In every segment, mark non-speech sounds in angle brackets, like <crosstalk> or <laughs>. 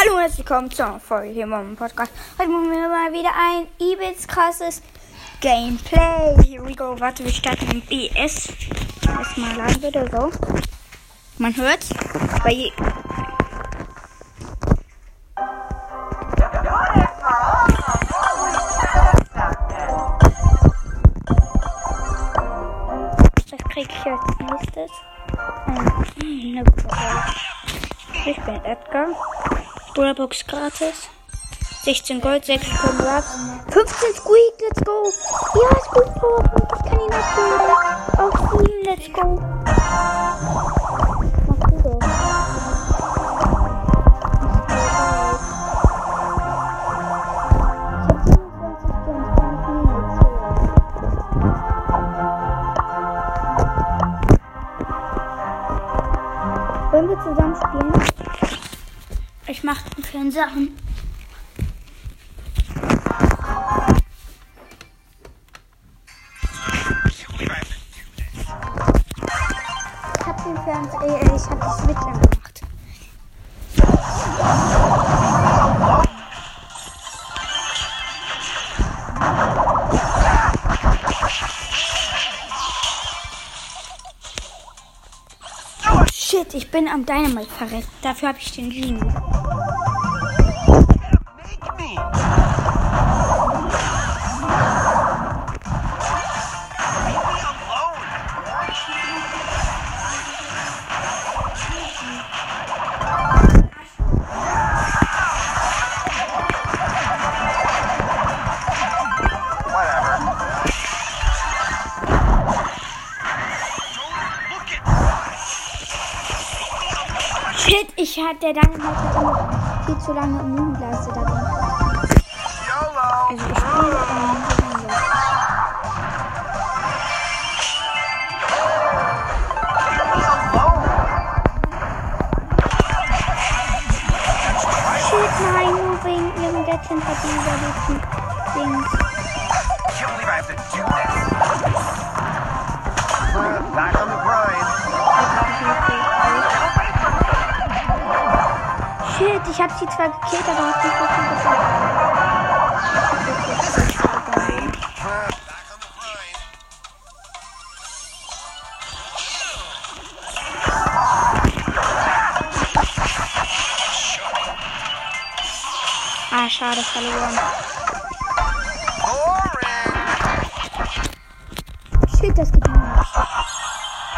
Hallo und herzlich willkommen zur Folge hier im Podcast. Heute machen wir mal wieder ein übelst krasses Gameplay. Here we go. Warte, wir starten im BS. Erstmal laden bitte so. Man hört's. Bei je Was krieg ich als Brawler. Ich bin Edgar. Brawlerbox gratis. 16 Gold, 6 Kongrats. 15 Squeak, let's go. Ja, Squeak Power. Ich kann ihn abholen. Auf 7, let's go. Mach du doch. Ich hab 27 Gems, kann ich nie erzählen. Wollen wir zusammen spielen? Ich mache den Fernseher an. Ich hab den Fernseher, äh, ich hab die Switch angemacht. Shit, ich bin am Dynamite verreckt. Dafür habe ich den Genie. Hatte der hat immer viel zu lange Immungleiste da drin. Also ich spiele nein, nur wegen ihrem Gadget hat die überlebten Dings. Shit, ich hab sie zwar gekillt, aber hab nicht the grind. Ah, schade, verloren. Shit, das gibt minus.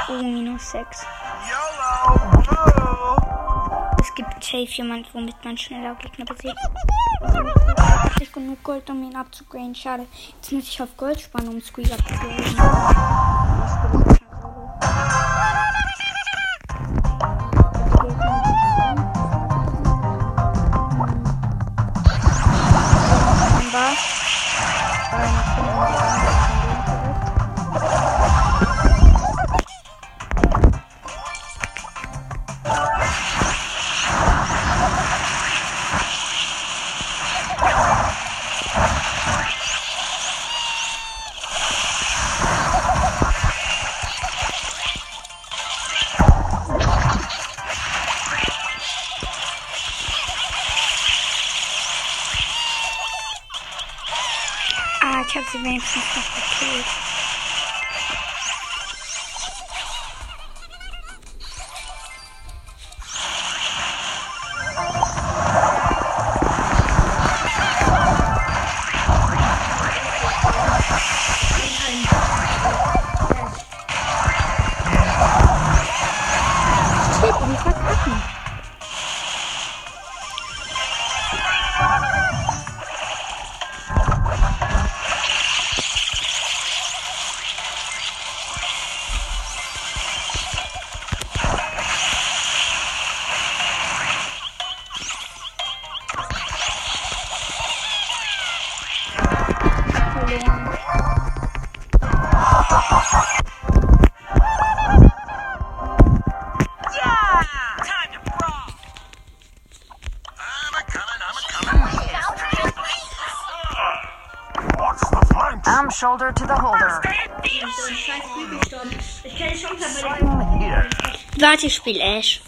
Oh, minus 6. YOLO. Es gibt safe jemand, womit man schneller Gegner besiegt. Nicht <laughs> genug Gold, um ihn abzugraden. Schade. Jetzt muss ich auf Gold spannen, um Squeak abzugraden. Ah, ich hab sie wenigstens shoulder to the holder. Warte, ich spiel Ash.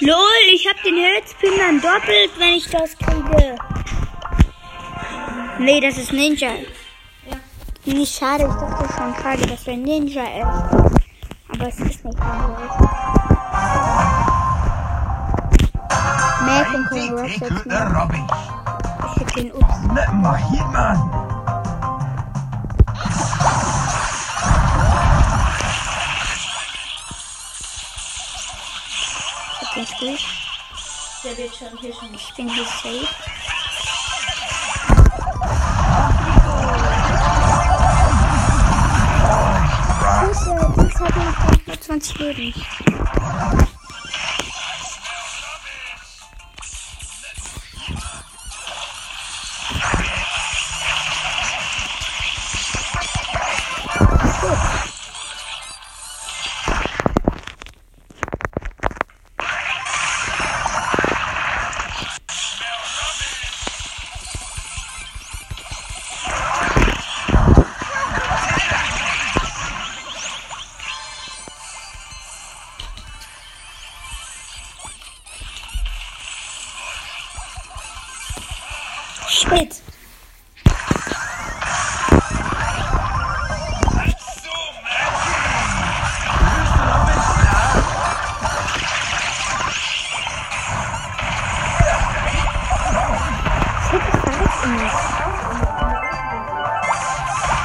LOL, ich hab den Herzpin dann doppelt, wenn ich das kriege. Nee, das ist Ninja. Ja. Nicht schade, ich dachte schon schade, dass der Ninja ist. Aber es ist nicht Ninja. Mädchen Rush take jetzt out the nicht. rubbish. Ich schick den Ups. Not my hitman. Ich hab den. Der wird schon hier schon. Ich bin hier safe. Scheiße, das hat noch nur 20 Leben.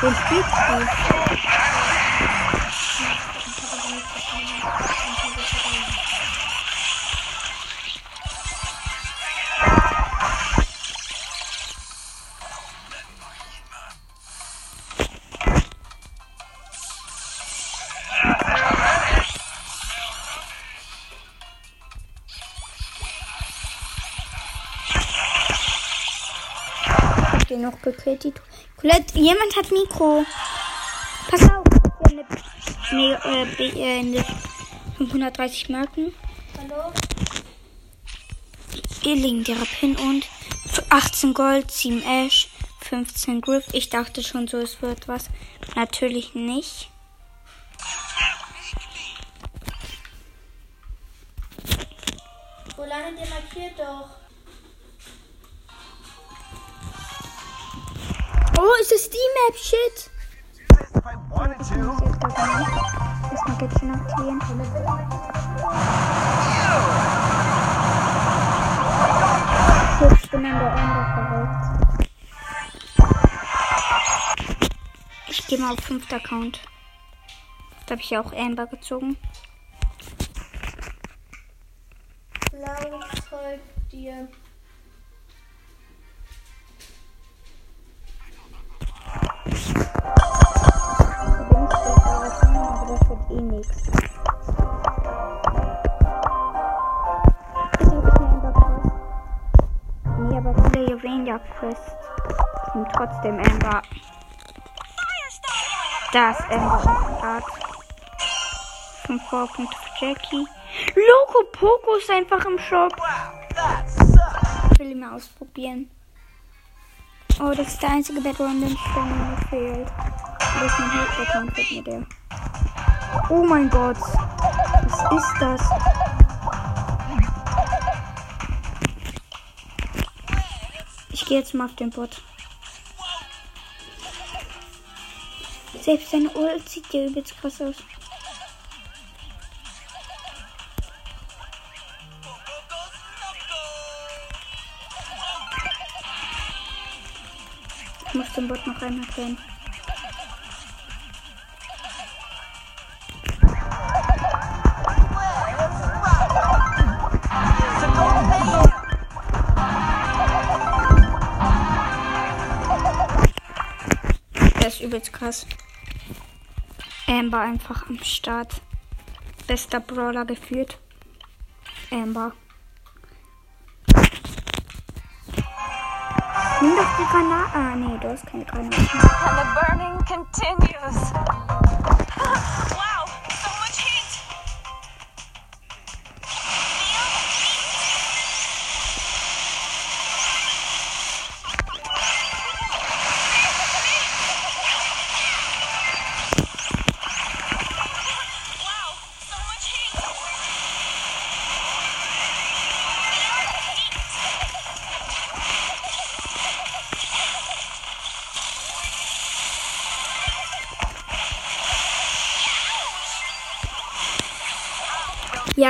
Den spielst du. Ich hab den noch gekillt, die Colette, jemand hat Mikro. Pass auf, wir haben eine, äh, eine 530 Marken. Hallo? Ihr legendärer Pin und für 18 Gold, 7 Ash, 15 Griff. Ich dachte schon so, es wird was. Natürlich nicht. Wo landet ihr markiert doch? Oh, ist das die Map? Shit. Erstmal Gadget aktivieren. Shit, ich bin an der Ende verrückt. Ich gehe mal auf 5. Account. Da habe ich ja auch Amber gezogen. Blau folgt dir. 5 Powerpunkte für Jackie. Loco Poco ist einfach im Shop. Ich will ihn mal ausprobieren. Oh, das ist der einzige Battleground, den mir fehlt. Das ist mein Hauptaccount, fehlt mir der. Oh mein Gott. Was ist das? Ich gehe jetzt mal auf den Bot. Selbst seine Ult sieht ja übelst krass aus. Den Bot noch einmal killen. Der ist übelst krass. Amber einfach am Start. Bester Brawler geführt. Amber. Nimm doch die Granate. Ah, nee, du hast keine Granate. And the burning continues. <laughs> wow,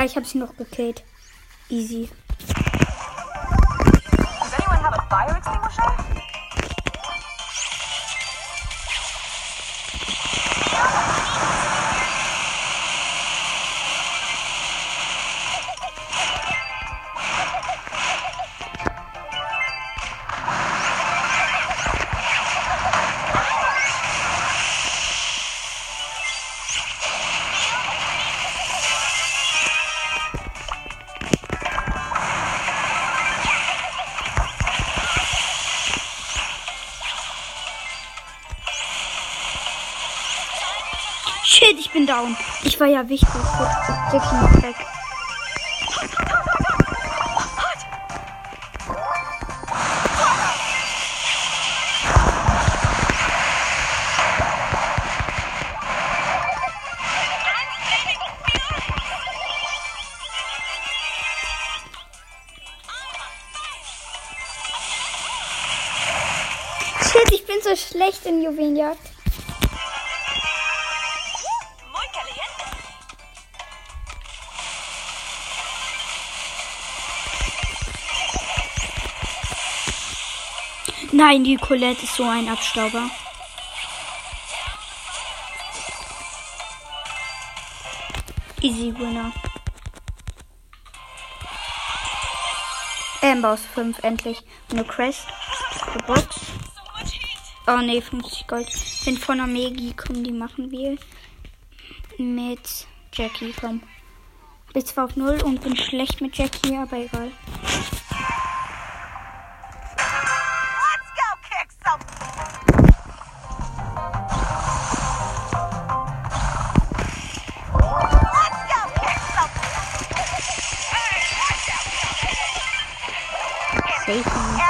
Ich habe sie noch gekillt. Easy. Down. Ich war ja wichtig. Jetzt weg. Ich bin so schlecht in Juwelenjagd. Nein, die Colette ist so ein Abstauber. Easy Winner. Amber aus 5 endlich. Eine Crest. Eine Box. Oh ne, 50 Gold. Bin von der Megi, komm, die machen wir. Mit Jackie, komm. Bin zwar auf 0 und bin schlecht mit Jackie, aber egal. Safe. And,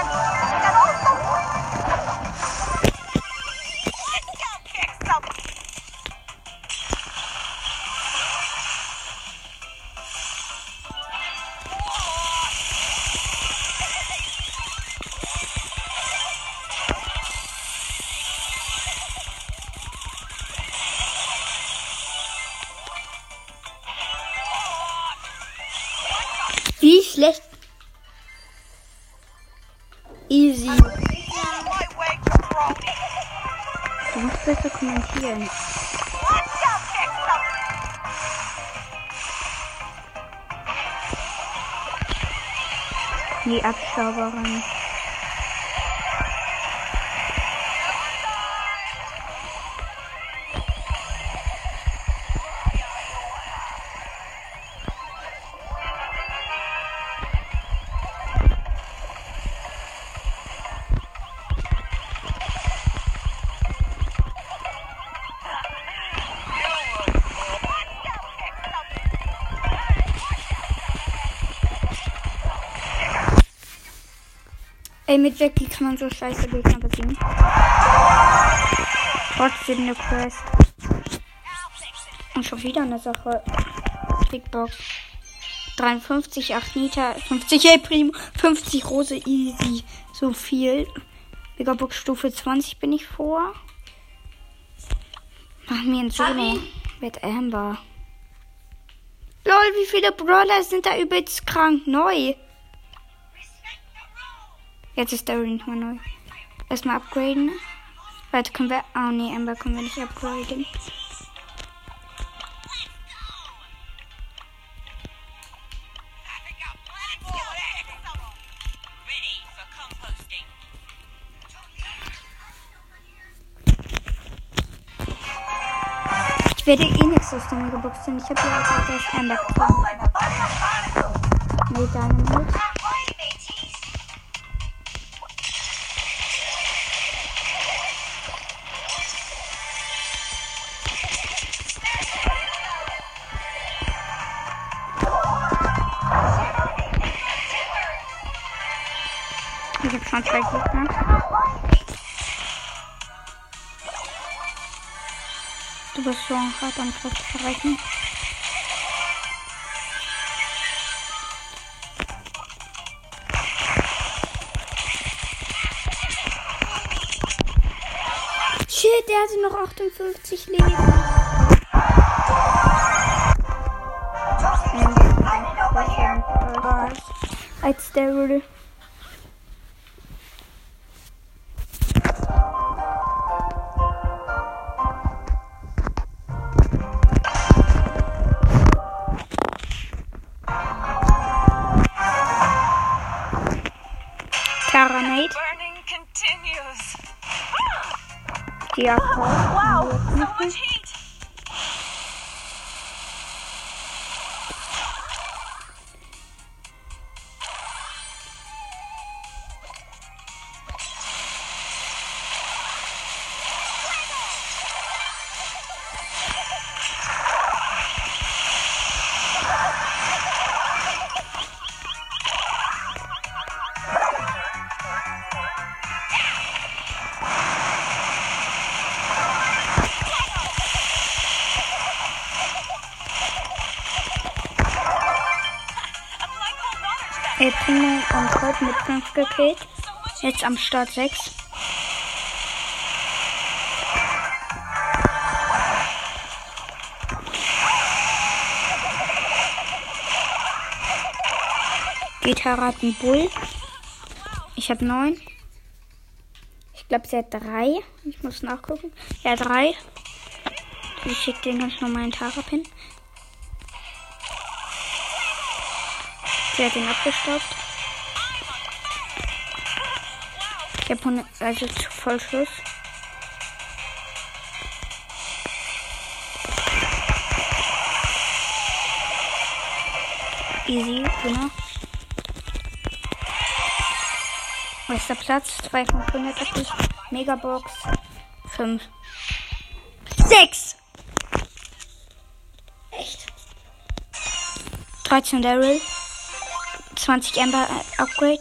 Ey, mit Jackie kann man so scheiße Gegner besiegen. Trotzdem eine Quest. Und schon wieder eine Sache. Big Box. 53, 8 Nita, 50 El Primo, 50 Rose, easy. So viel. Bigger Box Stufe 20 bin ich vor. Machen wir ein Solo mit Amber. Lol, wie viele Brawler sind da übelst krank neu? Jetzt ist der nicht mal neu. Erstmal upgraden. Warte, können wir. Oh nee, Amber können wir nicht upgraden. Ich werde eh nichts aus der Megabox tun. Ich habe ja auch das Amber gefunden. Nee, deine das schon hart am Verrecken. Shit, der hatte noch 58 Leben. als der wurde. El Primo und Colt mit 5 gekillt. Jetzt am Start 6. Gitarre hat einen Bull. Ich habe 9. Ich glaube, sie hat 3. Ich muss nachgucken. Ja, 3. Ich schicke den ganz normal einen Tara-Pin. Sie hat ihn abgestaubt. Ich habe 100, also Vollschuss. Easy, genau. Nächster Platz, 2 von 500 Abschluss. Megabox, 5. 6! Echt? 13 Daryl, 20 Amber äh, Upgrade,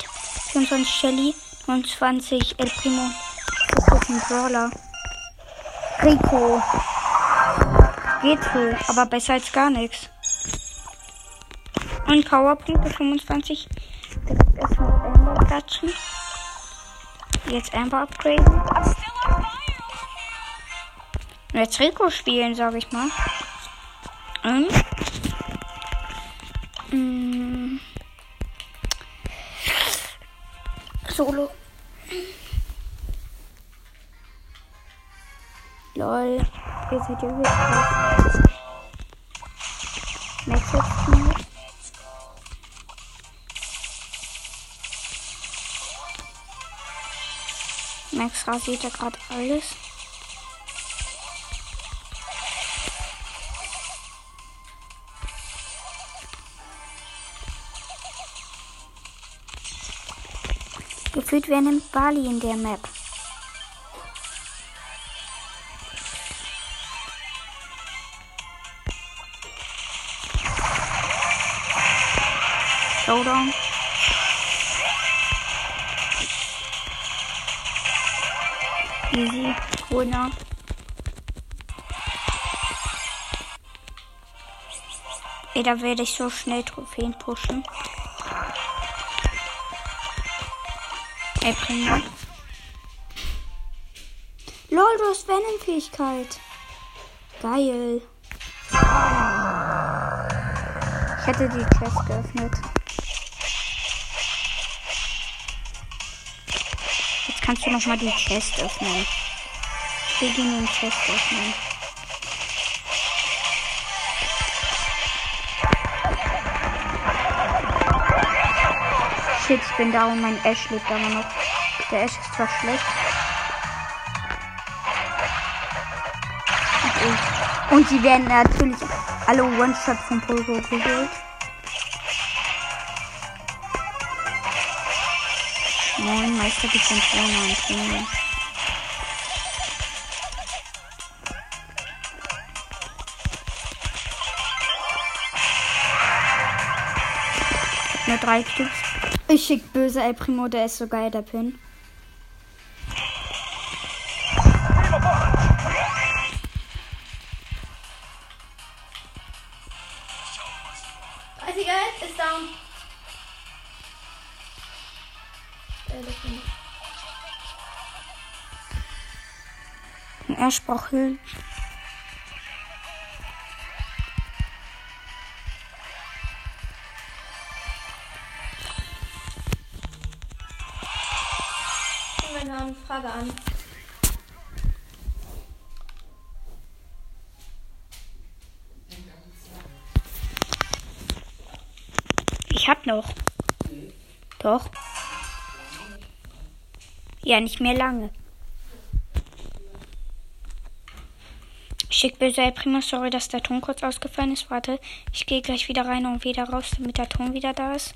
24 Shelly, 29 El Primo, 15 Brawler, Rico, geht so, aber besser als gar nichts. Und Powerpunkte 25, direkt erstmal Amber klatschen. Jetzt Amber upgraden. Und jetzt Rico spielen, sag ich mal. Und, Max rasiert ja gerade alles. Gefühlt wer nimmt Bali in der Map. Ey, da werde ich so schnell Trophäen pushen. Ey, Primo. Lol, du hast Venom-Fähigkeit. Geil. Ich hätte die Chest geöffnet. Jetzt kannst du noch mal die Chest öffnen. Wir gehen den Chest öffnen. Ich bin down. Mein Ash lebt aber noch. Der Ash ist zwar schlecht. Und ich. Und sie werden natürlich alle One-Shot vom Pulver geholt. Moin, Meister, die sind vorne am Training. Nur drei Stück. Ich schick böse El Primo, der ist so geil, der Pin. Egal, ist down. Er sprach Hilfe. Frage an. Ich hab noch. Doch. Ja, nicht mehr lange. Schick böse El Primo, sorry, dass der Ton kurz ausgefallen ist. Warte, ich gehe gleich wieder rein und wieder raus, damit der Ton wieder da ist.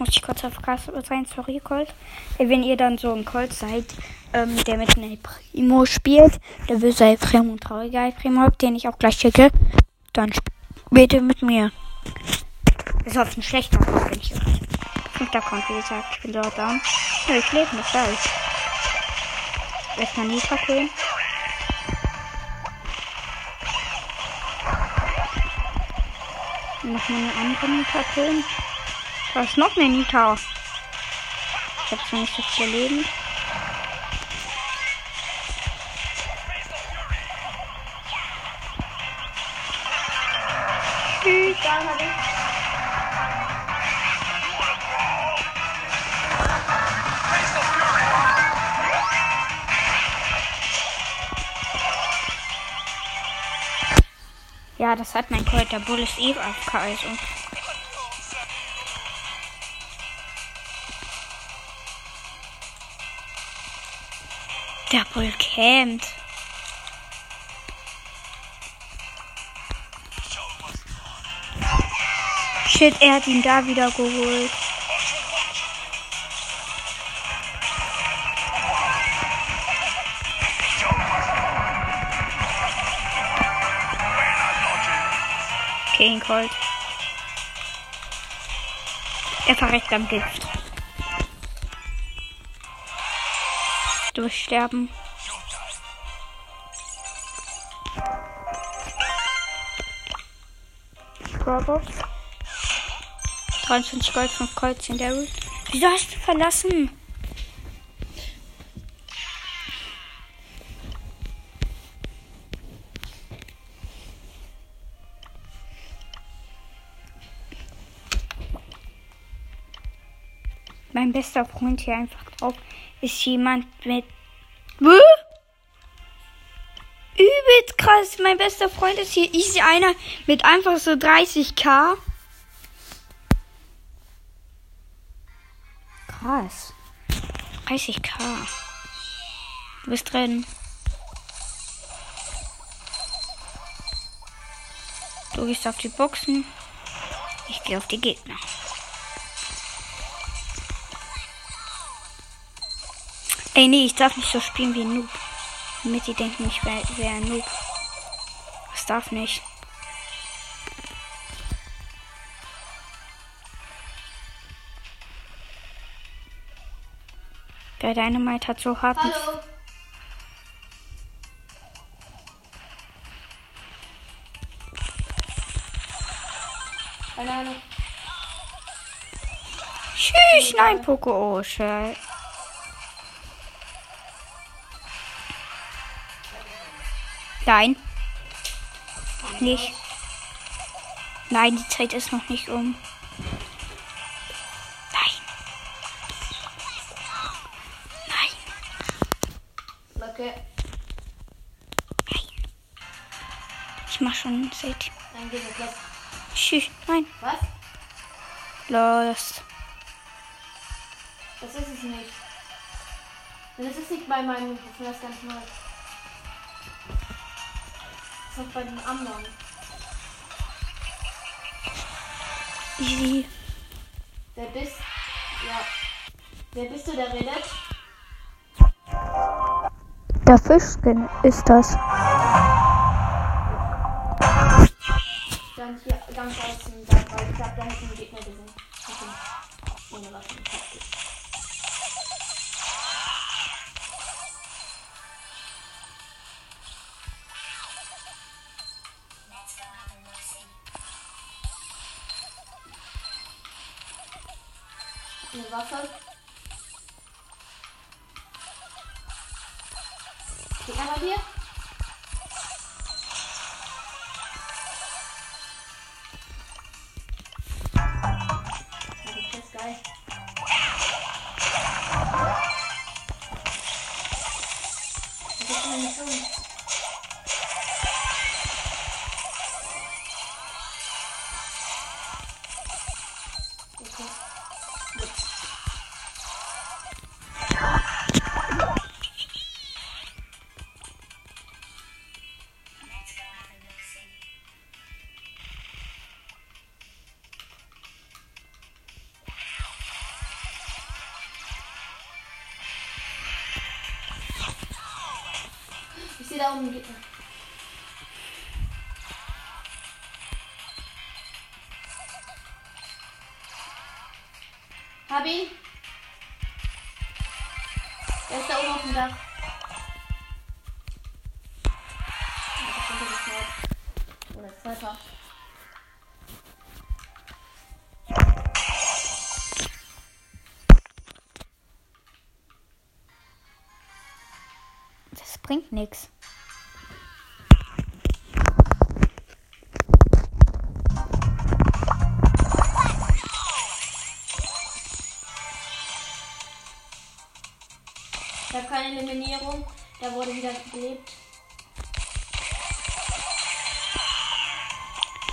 Muss ich kurz auf Gas sein, sorry, Colt. Ey, Wenn ihr dann so ein Colt seid, ähm, der mit einem Primo spielt, der böse El Primo und trauriger El Primo, den ich auch gleich schicke, dann ihr mit mir. Ist auf ein schlechter Account, wenn ich irre. Fünfter Account, wie gesagt, ich bin dort down. Ja, ich lebe noch da. Ich erstmal Nitra holen. Noch mal eine andere Nitra holen. Da ist noch eine Nitra. Ich habe zwar nicht so viel Leben. Ja, das hat mein Colt. Der Bull ist eh AFK, also. Der Bull campt. Shit, er hat ihn da wieder geholt. Okay, ihn. Er verreckt am Gift. Durchsterben. Robot. 23 Gold, 5 Kreuzchen, Daryl. Wieso hast du verlassen? Mein bester Freund hier einfach drauf ist jemand mit. Hä? Übelst krass. Mein bester Freund ist hier easy einer mit einfach so 30k. Krass. 30k. Du bist drin. Du gehst auf die Boxen. Ich gehe auf die Gegner. Ey, nee, ich darf nicht so spielen wie ein Noob. Damit die denken, ich wäre wär ein Noob. Das darf nicht. Der Dynamite hat so hart. Hallo. Keine Ahnung. Tschüss, nein, Poco. Oh, scheiße. Nein. Nicht. Nein, die Zeit ist noch nicht um. Nein. Nein. Okay. Ich mach schon. Dann geht es los. Tschüss. Nein. Was? Los. Das ist es nicht. Das ist nicht bei meinem Mikrofon, das ist ganz neu. Auch bei dem anderen. Easy. Wer bist Ja. Wer bist du, der redet? Der Fischskin ist das. Stand hier ganz außen da, weil ich glaube, da hätten Gegner gesehen. Okay. Ohne Waffen. Eine Waffe. Gegner bei dir? Da oben geht. Hab ihn. Der ist da oben auf dem Dach. Oder Sniper. Das bringt nichts. Eliminierung. Der wurde wieder belebt.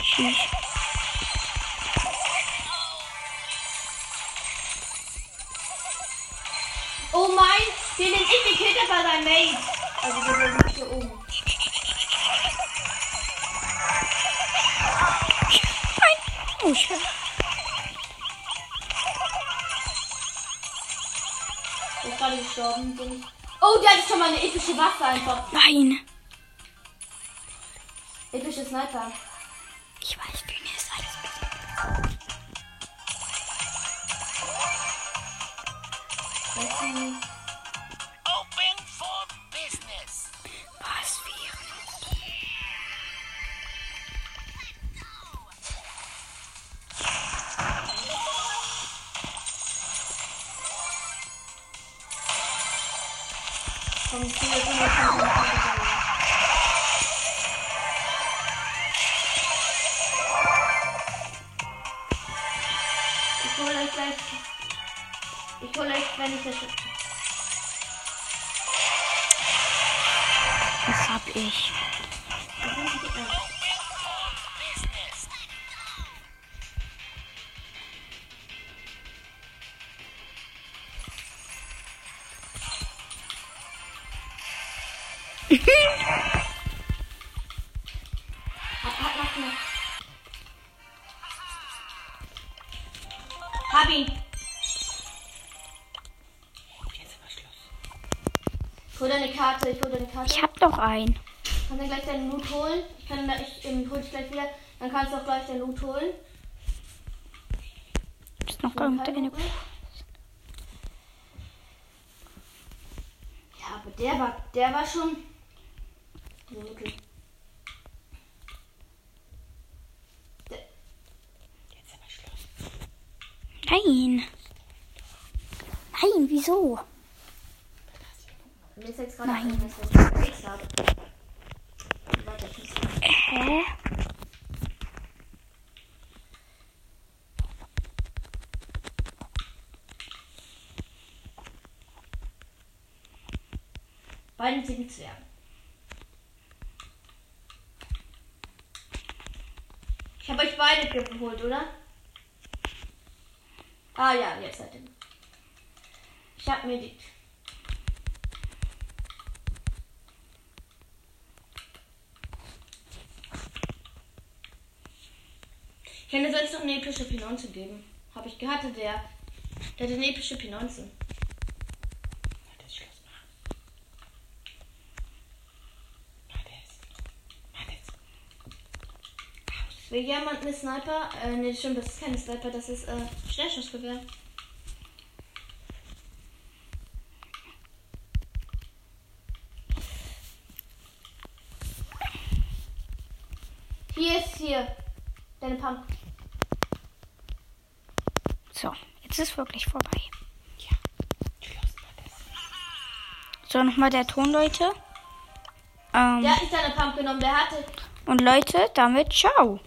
Tschüss. Oh, der hat schon mal eine epische Waffe einfach. Nein. Epische Sniper. Ich hole euch gleich. Ich hole euch, wenn ich das. Das hab ich. Hol deine Karte, ich hol deine Karte. Ich hab doch einen. Kann dann gleich deinen Loot holen. Ich kann da, ich ähm, hol dich gleich wieder. Dann kannst du auch gleich deinen Loot holen. Ist noch irgendeine. Ja, aber der war, der war schon. So, okay. Der, Nein. Nein, wieso? Mir ist jetzt gerade eingefallen, dass ich X habe. Hä? Beiden sieben Zwergen. Ich habe euch beide geholt, oder? Ah ja, jetzt seid ihr. Ich habe mir die. Ich hätte sonst noch eine epische P19 geben. Habe ich gehabt, der. Der hatte eine epische P19. Will jemand eine Sniper? Äh, nee, stimmt, das ist keine Sniper, das ist äh, Schnellschussgewehr. Hier ist hier. Deine Pump. So, jetzt ist wirklich vorbei. So, nochmal der Ton, Leute. Ähm, Der hat nicht deine Pump genommen, der hatte. Und Leute, damit ciao.